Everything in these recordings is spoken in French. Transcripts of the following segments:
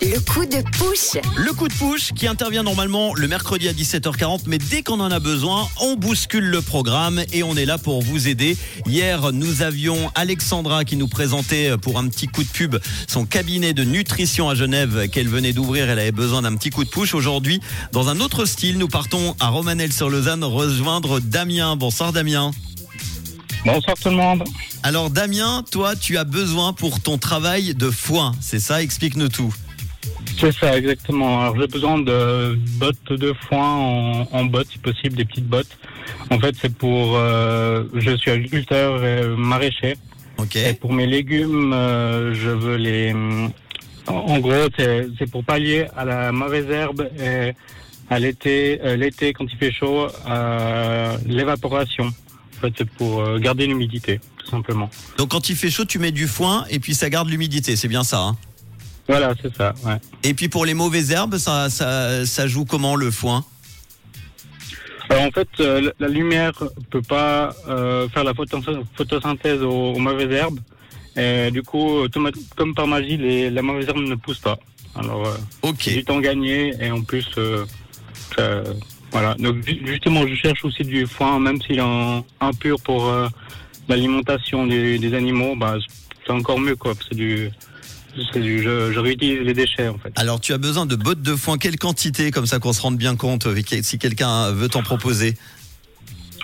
Le coup de push. Le coup de push qui intervient normalement le mercredi à 17h40, mais dès qu'on en a besoin, on bouscule le programme et on est là pour vous aider. Hier, nous avions Alexandra qui nous présentait pour un petit coup de pub son cabinet de nutrition à Genève qu'elle venait d'ouvrir. Elle avait besoin d'un petit coup de push. Aujourd'hui, dans un autre style, nous partons à Romanel-sur-Lausanne rejoindre Damien. Bonsoir Damien. Bonsoir tout le monde. Alors Damien, toi, tu as besoin pour ton travail de foin, c'est ça? Explique-nous tout. C'est ça, exactement. Alors j'ai besoin de bottes de foin en, en bottes, si possible, des petites bottes. En fait, c'est pour... euh, je suis agriculteur et maraîcher. Ok. Et pour mes légumes, euh, je veux les... En, gros, c'est pour pallier à la mauvaise herbe et à l'été, euh, l'été quand il fait chaud, l'évaporation. En fait, c'est pour garder l'humidité, tout simplement. Donc quand il fait chaud, tu mets du foin et puis ça garde l'humidité, c'est bien ça. hein Voilà, c'est ça, ouais. et puis pour les mauvaises herbes, ça, ça, ça joue comment le foin? Alors en fait, euh, la lumière peut pas euh, faire la photo- photosynthèse aux, aux mauvaises herbes. Et du coup, comme par magie, les, la mauvaise herbe ne pousse pas. Alors, euh, du temps gagné et en plus, euh, voilà. Donc ju- justement, je cherche aussi du foin, même s'il est en- impur pour euh, l'alimentation des, des animaux, bah, c'est encore mieux quoi. C'est du, c'est du, je, je réutilise les déchets en fait. Alors tu as besoin de bottes de foin, quelle quantité comme ça qu'on se rende bien compte euh, si quelqu'un veut t'en proposer?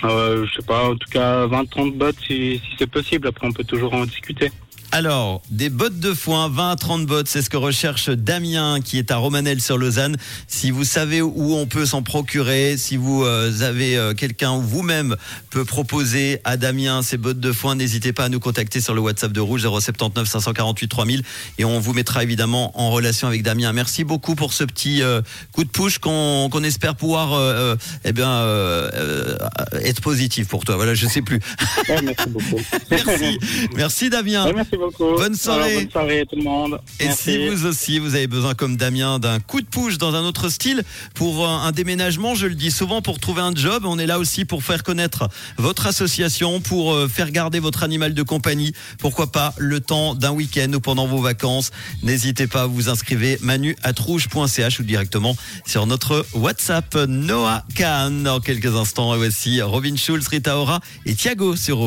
Euh, je sais pas, en tout cas 20-30 bottes si, si c'est possible. Après, on peut toujours en discuter. Alors, des bottes de foin, 20 à 30 bottes, c'est ce que recherche Damien qui est à Romanel sur Lausanne. Si vous savez où on peut s'en procurer, si vous euh, avez euh, quelqu'un ou vous-même peut proposer à Damien ces bottes de foin, n'hésitez pas à nous contacter sur le WhatsApp de Rouge 079 548 3000 et on vous mettra évidemment en relation avec Damien. Merci beaucoup pour ce petit euh, coup de push qu'on espère pouvoir euh, eh bien euh, être positif pour toi. Voilà, je sais plus. Ouais, merci beaucoup. Merci, merci Damien. Ouais, merci beaucoup. Bonne soirée. Alors, bonne soirée tout le monde. Et Merci. si vous aussi, vous avez besoin, comme Damien, d'un coup de push dans un autre style pour un, un déménagement, je le dis souvent, pour trouver un job, on est là aussi pour faire connaître votre association, pour euh, faire garder votre animal de compagnie. Pourquoi pas le temps d'un week-end ou pendant vos vacances. N'hésitez pas à vous inscrire manu ou directement sur notre WhatsApp. Noah Kahn, dans quelques instants. Et voici Robin Schulz, Rita Ora et Thiago sur